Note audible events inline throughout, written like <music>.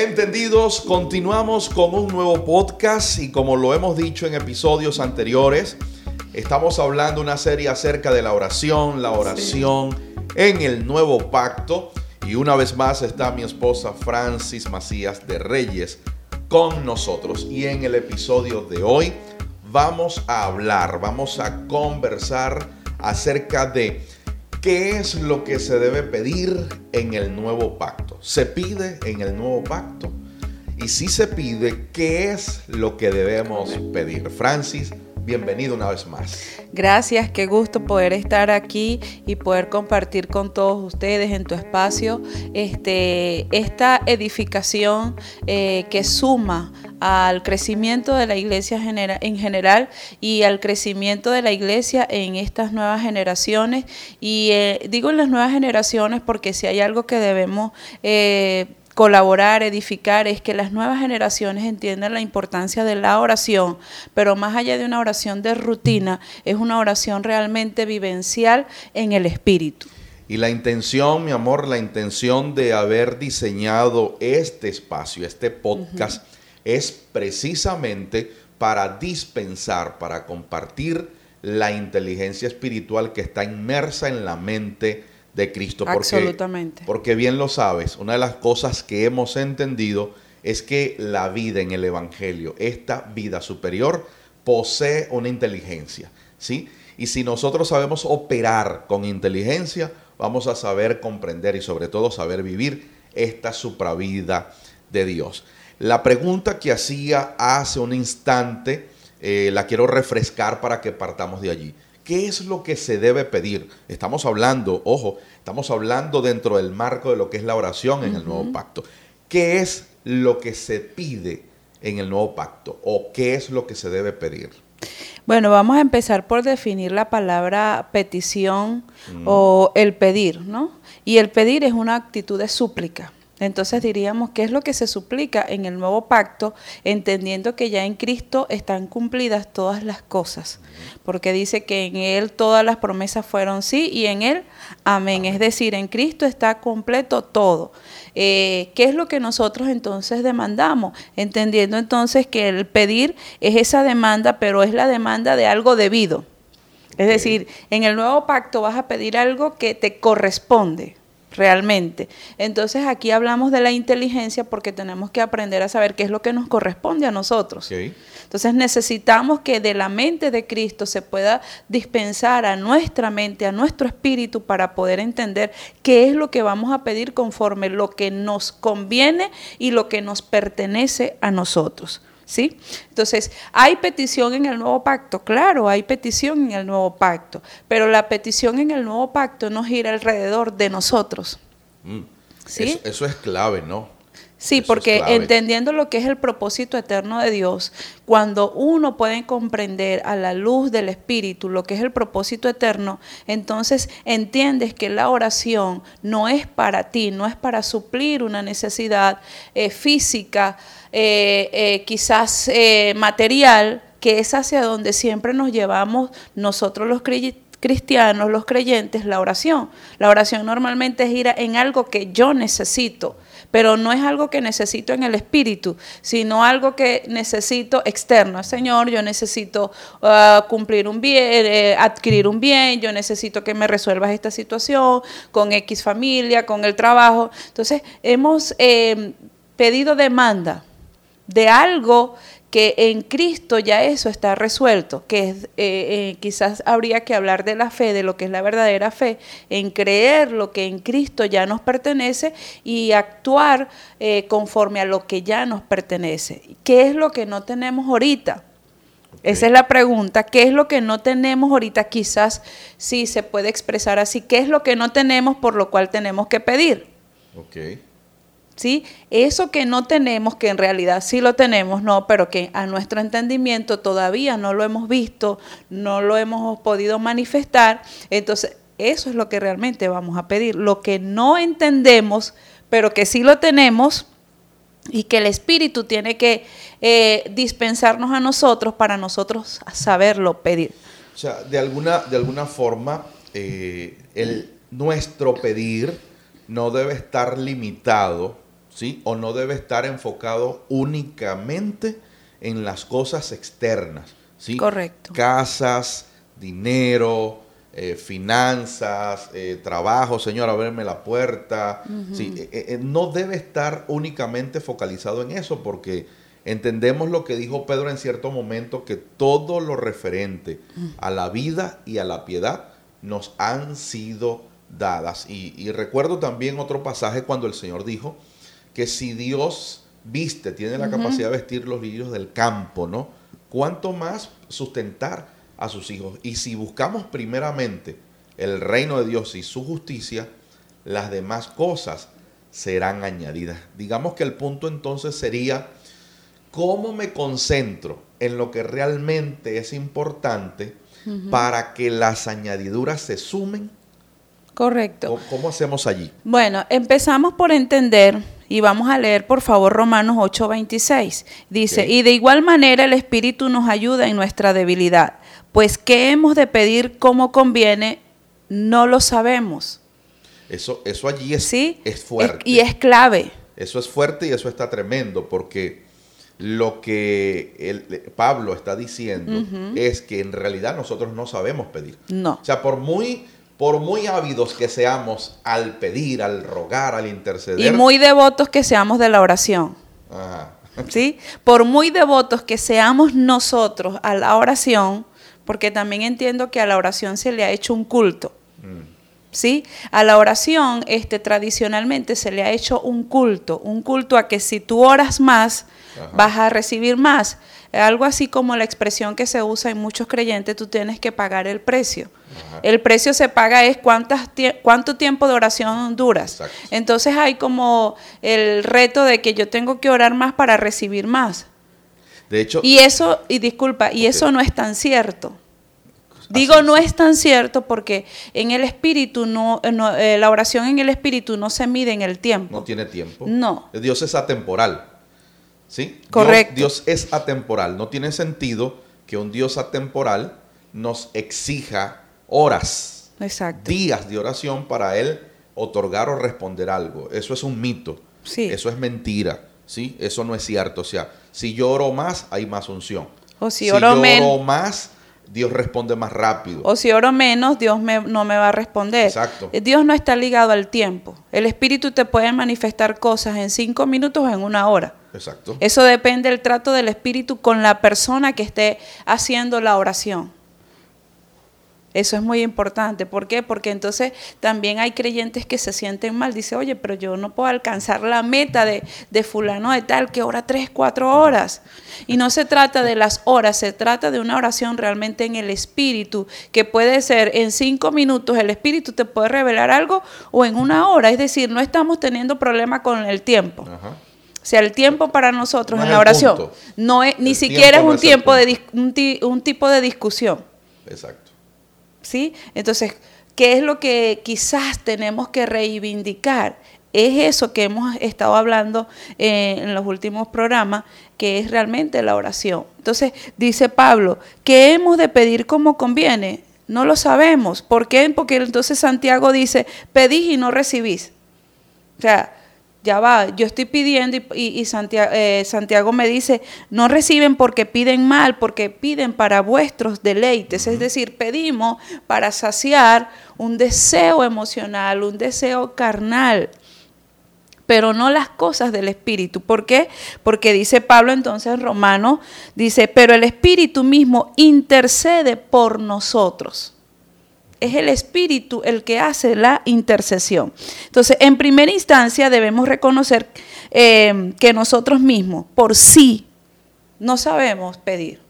Entendidos, continuamos con un nuevo podcast y como lo hemos dicho en episodios anteriores, estamos hablando una serie acerca de la oración, la oración en el nuevo pacto y una vez más está mi esposa Francis Macías de Reyes con nosotros. Y en el episodio de hoy vamos a hablar, vamos a conversar acerca de ¿Qué es lo que se debe pedir en el nuevo pacto? ¿Se pide en el nuevo pacto? Y si se pide, ¿qué es lo que debemos pedir? Francis, bienvenido una vez más. Gracias, qué gusto poder estar aquí y poder compartir con todos ustedes en tu espacio este, esta edificación eh, que suma al crecimiento de la iglesia en general y al crecimiento de la iglesia en estas nuevas generaciones. Y eh, digo en las nuevas generaciones porque si hay algo que debemos... Eh, colaborar, edificar, es que las nuevas generaciones entiendan la importancia de la oración, pero más allá de una oración de rutina, es una oración realmente vivencial en el espíritu. Y la intención, mi amor, la intención de haber diseñado este espacio, este podcast, es precisamente para dispensar, para compartir la inteligencia espiritual que está inmersa en la mente de Cristo. Porque, Absolutamente. Porque bien lo sabes, una de las cosas que hemos entendido es que la vida en el Evangelio, esta vida superior, posee una inteligencia. ¿sí? Y si nosotros sabemos operar con inteligencia, vamos a saber comprender y sobre todo saber vivir esta supravida de Dios. La pregunta que hacía hace un instante, eh, la quiero refrescar para que partamos de allí. ¿Qué es lo que se debe pedir? Estamos hablando, ojo, estamos hablando dentro del marco de lo que es la oración en el nuevo pacto. ¿Qué es lo que se pide en el nuevo pacto o qué es lo que se debe pedir? Bueno, vamos a empezar por definir la palabra petición o el pedir, ¿no? Y el pedir es una actitud de súplica. Entonces diríamos, ¿qué es lo que se suplica en el nuevo pacto, entendiendo que ya en Cristo están cumplidas todas las cosas? Porque dice que en Él todas las promesas fueron sí y en Él amén. Es decir, en Cristo está completo todo. Eh, ¿Qué es lo que nosotros entonces demandamos? Entendiendo entonces que el pedir es esa demanda, pero es la demanda de algo debido. Es decir, en el nuevo pacto vas a pedir algo que te corresponde realmente. Entonces aquí hablamos de la inteligencia porque tenemos que aprender a saber qué es lo que nos corresponde a nosotros. Entonces necesitamos que de la mente de Cristo se pueda dispensar a nuestra mente, a nuestro espíritu para poder entender qué es lo que vamos a pedir conforme lo que nos conviene y lo que nos pertenece a nosotros. ¿Sí? Entonces, ¿hay petición en el nuevo pacto? Claro, hay petición en el nuevo pacto, pero la petición en el nuevo pacto no gira alrededor de nosotros. Mm. ¿Sí? Eso, es clave, ¿no? Sí, porque entendiendo lo que es el propósito eterno de Dios, cuando uno puede comprender a la luz del Espíritu lo que es el propósito eterno, entonces entiendes que la oración no es para ti, no es para suplir una necesidad eh, física, eh, eh, quizás eh, material, que es hacia donde siempre nos llevamos nosotros los cristianos, los creyentes, la oración. La oración normalmente gira en algo que yo necesito, pero no es algo que necesito en el espíritu, sino algo que necesito externo. Señor, yo necesito ah, cumplir un bien, adquirir un bien, yo necesito que me resuelvas esta situación con X familia, con el trabajo. Entonces, hemos pedido demanda de algo que en Cristo ya eso está resuelto, que eh, eh, quizás habría que hablar de la fe, de lo que es la verdadera fe, en creer lo que en Cristo ya nos pertenece y actuar eh, conforme a lo que ya nos pertenece. ¿Qué es lo que no tenemos ahorita? Esa es la pregunta. ¿Qué es lo que no tenemos ahorita? Quizás sí se puede expresar así. ¿Qué es lo que no tenemos por lo cual tenemos que pedir? Okay. ¿Sí? Eso que no tenemos, que en realidad sí lo tenemos, no, pero que a nuestro entendimiento todavía no lo hemos visto, no lo hemos podido manifestar, entonces eso es lo que realmente vamos a pedir. Lo que no entendemos, pero que sí lo tenemos y que el Espíritu tiene que eh, dispensarnos a nosotros para nosotros saberlo pedir. O sea, de alguna, de alguna forma, eh, el, nuestro pedir no debe estar limitado ¿sí? O no debe estar enfocado únicamente en las cosas externas, ¿sí? Correcto. Casas, dinero, eh, finanzas, eh, trabajo, Señor, abrirme la puerta. sí, eh, no debe estar únicamente focalizado en eso porque entendemos lo que dijo Pedro en cierto momento, que todo lo referente a la vida y a la piedad nos han sido dadas. Y, recuerdo también otro pasaje cuando el Señor dijo que si Dios viste, tiene la capacidad de vestir los lirios del campo, ¿no? ¿Cuánto más sustentar a sus hijos? Y si buscamos primeramente el reino de Dios y su justicia, las demás cosas serán añadidas. Digamos que el punto entonces sería, ¿cómo me concentro en lo que realmente es importante para que las añadiduras se sumen Correcto. ¿Cómo, hacemos allí? Bueno, empezamos por entender y vamos a leer por favor Romanos 8:26. Dice, y de igual manera el Espíritu nos ayuda en nuestra debilidad, pues qué hemos de pedir como conviene, no lo sabemos. Eso, eso allí es, ¿Sí? es fuerte. y es clave. Eso es fuerte y eso está tremendo, porque lo que el, Pablo está diciendo es que en realidad nosotros no sabemos pedir. No. O sea, por muy por muy ávidos que seamos al pedir, al rogar, al interceder. Y muy devotos que seamos de la oración. ¿Sí? Por muy devotos que seamos nosotros a la oración, porque también entiendo que a la oración se le ha hecho un culto. Mm. ¿Sí? A la oración este, tradicionalmente se le ha hecho un culto, un culto a que si tú oras más, vas a recibir más. Algo así como la expresión que se usa en muchos creyentes, tú tienes que pagar el precio. El precio se paga es cuántas, cuánto tiempo de oración duras. Entonces hay como el reto de que yo tengo que orar más para recibir más. De hecho. Y eso, y disculpa, y eso no es tan cierto. Digo no es tan cierto porque en el espíritu no, eh, la oración en el espíritu no se mide en el tiempo. No tiene tiempo. No. Dios es atemporal. ¿Sí? Correcto. Dios, es atemporal. No tiene sentido que un Dios atemporal nos exija horas, Exacto. días de oración para Él otorgar o responder algo. Eso es un mito. Sí. Eso es mentira. ¿sí? Eso no es cierto. O sea, si yo oro más, hay más unción. O si, oro, yo oro más, Dios responde más rápido. O si oro menos, Dios no me va a responder. Exacto. Eh, Dios no está ligado al tiempo. El Espíritu te puede manifestar cosas en cinco minutos o en una hora. Exacto. Eso depende del trato del Espíritu con la persona que esté haciendo la oración. Eso es muy importante. ¿Por qué? Porque entonces también hay creyentes que se sienten mal. Dice, oye, pero yo no puedo alcanzar la meta de, de fulano de tal que ora tres, cuatro horas. Y no se trata de las horas, se trata de una oración realmente en el espíritu, que puede ser en cinco minutos el espíritu te puede revelar algo o en una hora. Es decir, no estamos teniendo problema con el tiempo. O sea, el tiempo para nosotros en la oración no es ni siquiera es un tiempo de un tipo de discusión. Exacto. ¿sí? Entonces, ¿qué es lo que quizás tenemos que reivindicar? Es eso que hemos estado hablando eh, en los últimos programas, que es realmente la oración. Entonces, dice Pablo, ¿qué hemos de pedir como conviene? No lo sabemos. ¿Por qué? Porque entonces Santiago dice, pedís y no recibís. O sea, ya va, yo estoy pidiendo y, eh, Santiago, me dice, no reciben porque piden mal, porque piden para vuestros deleites, es decir, pedimos para saciar un deseo emocional, un deseo carnal, pero no las cosas del Espíritu. ¿Por qué? Porque dice Pablo entonces en Romano, dice, pero el Espíritu mismo intercede por nosotros es el Espíritu el que hace la intercesión. Entonces, en primera instancia debemos reconocer eh, que nosotros mismos, por sí, no sabemos pedir.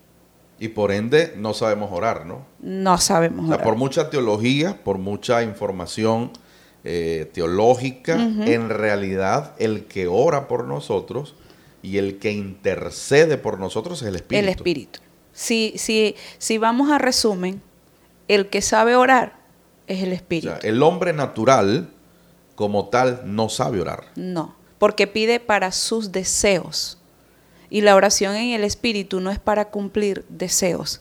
Y por ende, no sabemos orar, ¿no? No sabemos orar. por mucha teología, por mucha información eh, teológica, en realidad el que ora por nosotros y el que intercede por nosotros es el Espíritu. El Espíritu. Si, si, si vamos a resumen, el que sabe orar es el Espíritu. el hombre natural, como tal, no sabe orar. No, porque pide para sus deseos. Y la oración en el Espíritu no es para cumplir deseos.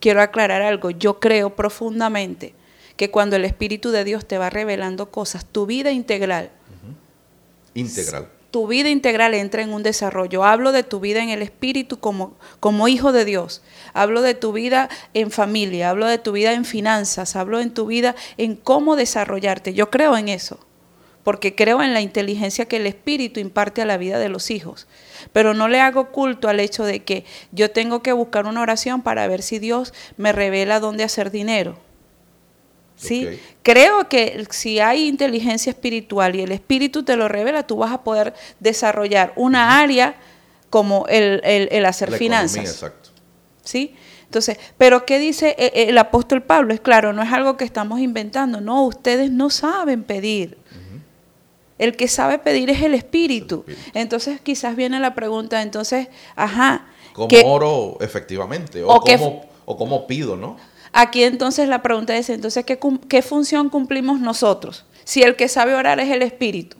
Quiero aclarar algo, yo creo profundamente que cuando el Espíritu de Dios te va revelando cosas, tu vida integral. Integral. Tu vida integral entra en un desarrollo. Hablo de tu vida en el espíritu como, como hijo de Dios. Hablo de tu vida en familia, hablo de tu vida en finanzas, hablo en tu vida en cómo desarrollarte. Yo creo en eso, porque creo en la inteligencia que el espíritu imparte a la vida de los hijos. Pero no le hago culto al hecho de que yo tengo que buscar una oración para ver si Dios me revela dónde hacer dinero ¿sí? Creo que si hay inteligencia espiritual y el espíritu te lo revela, tú vas a poder desarrollar una área como el, hacer finanzas. exacto. ¿Sí? Entonces, pero ¿qué dice e, e, el apóstol Pablo? Es claro, no es algo que estamos inventando, no, ustedes no saben pedir. El que sabe pedir es el espíritu. Entonces, quizás viene la pregunta, entonces, ajá. ¿Cómo oro efectivamente? O, cómo, o cómo pido, ¿no? Aquí entonces la pregunta es, entonces, ¿qué, función cumplimos nosotros? Si el que sabe orar es el Espíritu.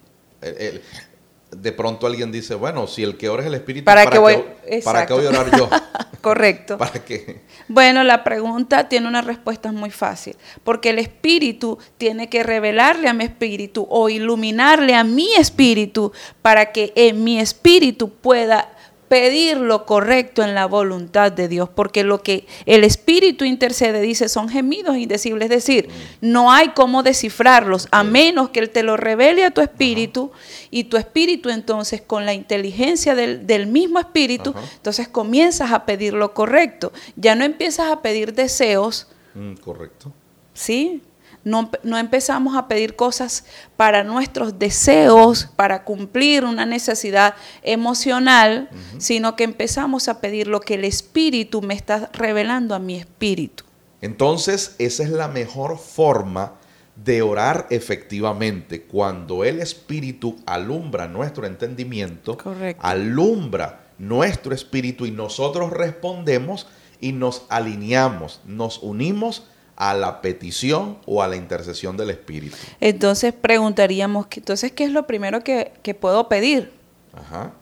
de pronto alguien dice, bueno, si el que ora es el Espíritu, ¿para, qué, voy, ¿para qué voy a orar yo? <laughs> Correcto. ¿Para qué? Bueno, la pregunta tiene una respuesta muy fácil, porque el Espíritu tiene que revelarle a mi Espíritu o iluminarle a mi Espíritu para que en mi Espíritu pueda pedir lo correcto en la voluntad de Dios, porque lo que el Espíritu intercede, dice, son gemidos indecibles, es decir, no hay cómo descifrarlos, a menos que Él te lo revele a tu espíritu, y tu espíritu entonces, con la inteligencia del, mismo espíritu, entonces comienzas a pedir lo correcto, ya no empiezas a pedir deseos. Mm, correcto. ¿Sí? No, empezamos a pedir cosas para nuestros deseos, para cumplir una necesidad emocional, sino que empezamos a pedir lo que el Espíritu me está revelando a mi espíritu. Entonces, esa es la mejor forma de orar efectivamente, cuando el Espíritu alumbra nuestro entendimiento, alumbra nuestro espíritu y nosotros respondemos y nos alineamos, nos unimos a la petición o a la intercesión del Espíritu. Entonces preguntaríamos, entonces, ¿qué es lo primero que, puedo pedir? Ajá.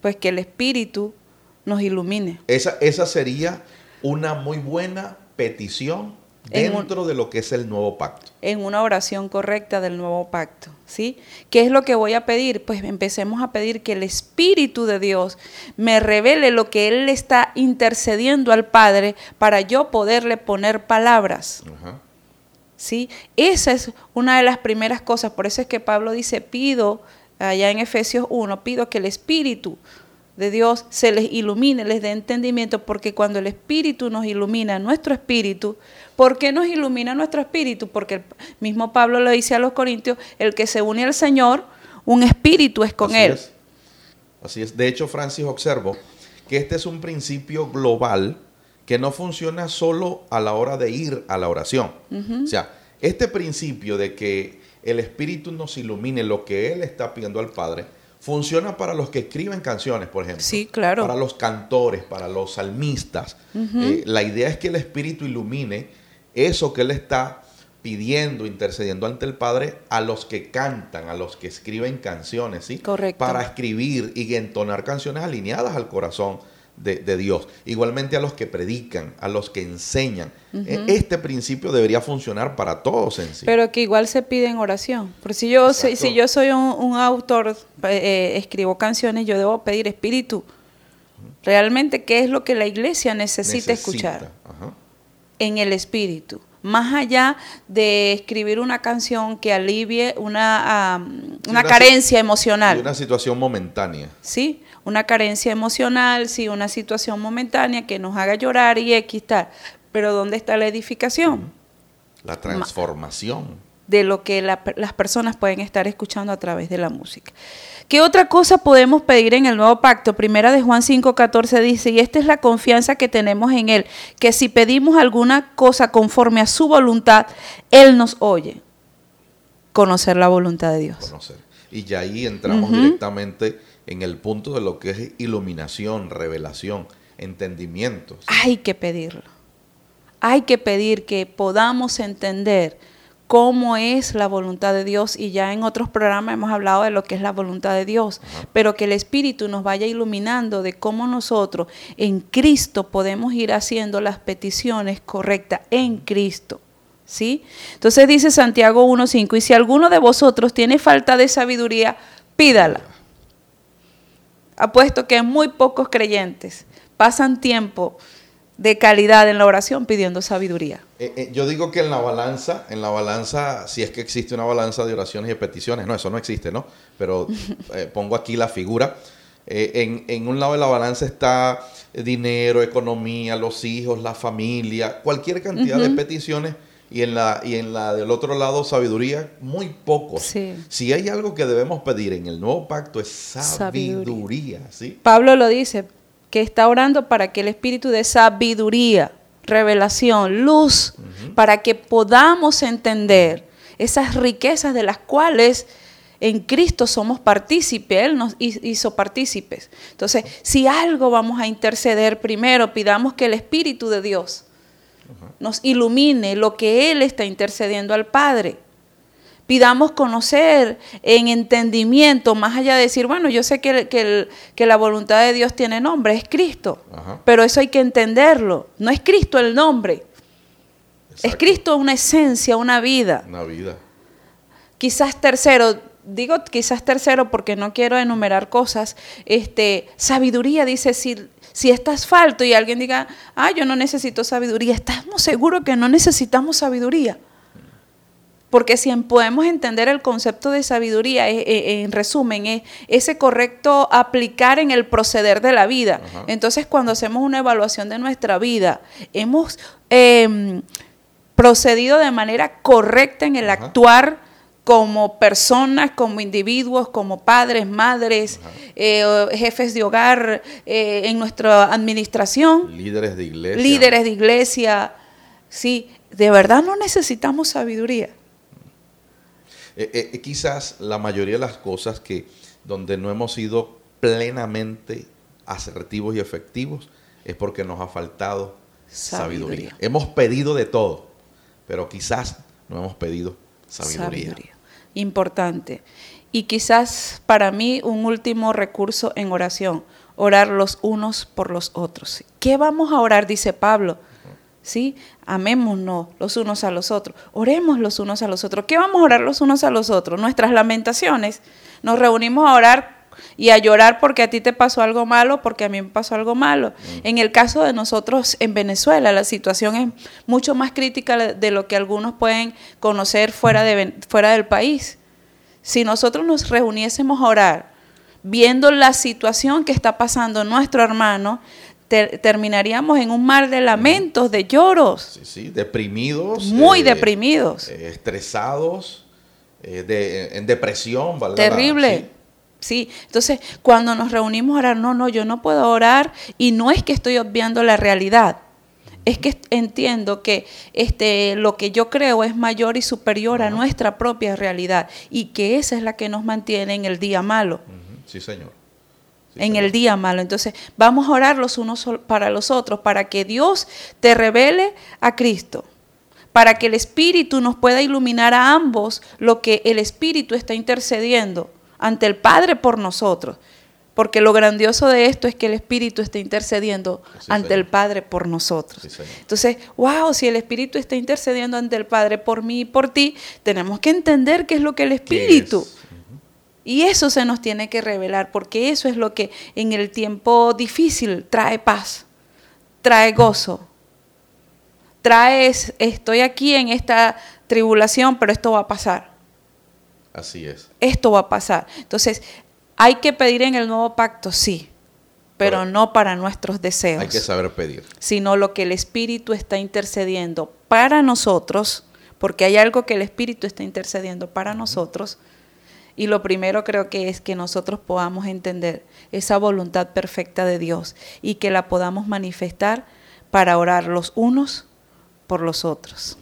Pues que el Espíritu nos ilumine. Esa, esa sería una muy buena petición dentro de lo que es el nuevo pacto. En una oración correcta del nuevo pacto, ¿sí? ¿Qué es lo que voy a pedir? Pues empecemos a pedir que el Espíritu de Dios me revele lo que Él le está intercediendo al Padre para yo poderle poner palabras. ¿Sí? Esa es una de las primeras cosas, por eso es que Pablo dice, pido, allá en Efesios 1, pido que el Espíritu de Dios se les ilumine, les dé entendimiento, porque cuando el Espíritu nos ilumina nuestro espíritu, ¿por qué nos ilumina nuestro espíritu? Porque el mismo Pablo lo dice a los Corintios, el que se une al Señor, un espíritu es con él. Así es. De hecho, Francis, observo que este es un principio global que no funciona solo a la hora de ir a la oración. O sea, este principio de que el Espíritu nos ilumine lo que Él está pidiendo al Padre, Funciona para los que escriben canciones, por ejemplo. Sí, claro. Para los cantores, para los salmistas. Eh, la idea es que el Espíritu ilumine eso que Él está pidiendo, intercediendo ante el Padre a los que cantan, a los que escriben canciones, ¿sí? Correcto. Para escribir y entonar canciones alineadas al corazón de, Dios. Igualmente a los que predican, a los que enseñan. E, este principio debería funcionar para todos en sí. Pero que igual se pide en oración. Porque si yo, soy, si yo soy un, autor, eh, escribo canciones, yo debo pedir espíritu. Realmente, ¿qué es lo que la iglesia necesita, escuchar? En el espíritu más allá de escribir una canción que alivie una, una, carencia emocional. Una situación momentánea. Sí, una carencia emocional, sí, una situación momentánea que nos haga llorar y X Pero ¿dónde está la edificación? La transformación. De lo que las personas pueden estar escuchando a través de la música. ¿Qué otra cosa podemos pedir en el nuevo pacto? Primera de Juan 5:14 dice, y esta es la confianza que tenemos en Él, que si pedimos alguna cosa conforme a su voluntad, Él nos oye. Conocer la voluntad de Dios. Conocer. Y ya ahí entramos directamente en el punto de lo que es iluminación, revelación, entendimiento. Hay que pedirlo. Hay que pedir que podamos entender cómo es la voluntad de Dios y ya en otros programas hemos hablado de lo que es la voluntad de Dios, pero que el Espíritu nos vaya iluminando de cómo nosotros en Cristo podemos ir haciendo las peticiones correctas en Cristo. ¿Sí? Entonces dice Santiago 1.5, y si alguno de vosotros tiene falta de sabiduría, pídala apuesto que muy pocos creyentes pasan tiempo de calidad en la oración pidiendo sabiduría. Eh, eh, yo digo que en la balanza, en la balanza, si es que existe una balanza de oraciones y de peticiones, no, eso no existe, ¿no? Pero <laughs> eh, pongo aquí la figura. En, en, un lado de la balanza está dinero, economía, los hijos, la familia, cualquier cantidad de peticiones. Y en, la, y en la del otro lado, sabiduría, muy poco. Si hay algo que debemos pedir en el nuevo pacto es sabiduría. ¿sí? Pablo lo dice, que está orando para que el espíritu de sabiduría, revelación, luz, para que podamos entender esas riquezas de las cuales en Cristo somos partícipes, Él nos hizo partícipes. Entonces, si algo vamos a interceder primero, pidamos que el Espíritu de Dios nos ilumine lo que Él está intercediendo al Padre. Pidamos conocer en entendimiento, más allá de decir, bueno, yo sé que, que, la voluntad de Dios tiene nombre, es Cristo, pero eso hay que entenderlo, no es Cristo el nombre, es Cristo una esencia, una vida. Una vida. Quizás tercero, digo quizás tercero porque no quiero enumerar cosas, este, sabiduría dice, si, si estás falto y alguien diga, ah, yo no necesito sabiduría, ¿estamos seguros que no necesitamos sabiduría? Porque si podemos entender el concepto de sabiduría, en resumen, es ese correcto aplicar en el proceder de la vida. Entonces, cuando hacemos una evaluación de nuestra vida, hemos em, procedido de manera correcta en el actuar como personas, como individuos, como padres, madres, eh, jefes de hogar, eh, en nuestra administración. Líderes de iglesia. Líderes de iglesia. Sí, de verdad no necesitamos sabiduría. Eh, quizás la mayoría de las cosas que donde no hemos sido plenamente asertivos y efectivos es porque nos ha faltado sabiduría. Hemos pedido de todo, pero quizás no hemos pedido sabiduría. sabiduría. Importante. Y quizás para mí un último recurso en oración, orar los unos por los otros. ¿Qué vamos a orar? Dice Pablo. ¿sí? Amémonos los unos a los otros, oremos los unos a los otros. ¿Qué vamos a orar los unos a los otros? Nuestras lamentaciones. Nos reunimos a orar y a llorar porque a ti te pasó algo malo, porque a mí me pasó algo malo. Mm. En el caso de nosotros en Venezuela, la situación es mucho más crítica de lo que algunos pueden conocer fuera, de, fuera del país. Si nosotros nos reuniésemos a orar, viendo la situación que está pasando nuestro hermano, terminaríamos en un mar de lamentos, de lloros. Sí, sí, deprimidos. Muy eh, deprimidos. Eh, estresados, eh, en depresión. Terrible. ¿sí? Entonces cuando nos reunimos a orar, no, no, yo no puedo orar y no es que estoy obviando la realidad. Es que entiendo que este, lo que yo creo es mayor y superior a nuestra propia realidad y que esa es la que nos mantiene en el día malo. Sí, Señor en el día malo. Entonces, vamos a orar los unos para los otros, para que Dios te revele a Cristo, para que el Espíritu nos pueda iluminar a ambos lo que el Espíritu está intercediendo ante el Padre por nosotros. Porque lo grandioso de esto es que el Espíritu está intercediendo ante el Padre por nosotros. Entonces, wow, si el Espíritu está intercediendo ante el Padre por mí y por ti, tenemos que entender qué es lo que el Espíritu y eso se nos tiene que revelar, porque eso es lo que en el tiempo difícil trae paz, trae gozo, trae, estoy aquí en esta tribulación, pero esto va a pasar. Así es. Esto va a pasar. Entonces, hay que pedir en el nuevo pacto, sí, pero no para nuestros deseos. Hay que saber pedir. Sino lo que el Espíritu está intercediendo para nosotros, porque hay algo que el Espíritu está intercediendo para nosotros y lo primero creo que es que nosotros podamos entender esa voluntad perfecta de Dios y que la podamos manifestar para orar los unos por los otros.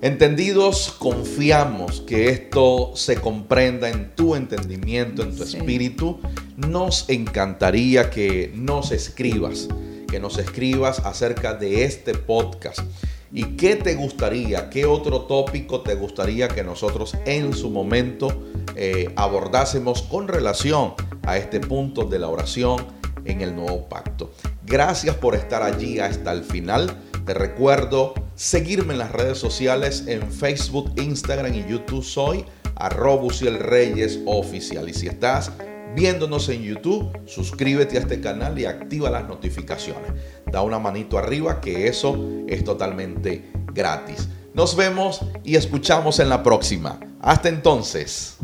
Entendidos, confiamos que esto se comprenda en tu entendimiento, en tu espíritu. Nos encantaría que nos escribas, que nos escribas acerca de este podcast ¿Y qué te gustaría, qué otro tópico te gustaría que nosotros en su momento eh, abordásemos con relación a este punto de la oración en el nuevo pacto? Gracias por estar allí hasta el final. Te recuerdo seguirme en las redes sociales en Facebook, Instagram y YouTube. Soy arroba Reyes Oficial. Y si estás viéndonos en YouTube, suscríbete a este canal y activa las notificaciones. Da una manito arriba que eso es totalmente gratis. Nos vemos y escuchamos en la próxima. Hasta entonces.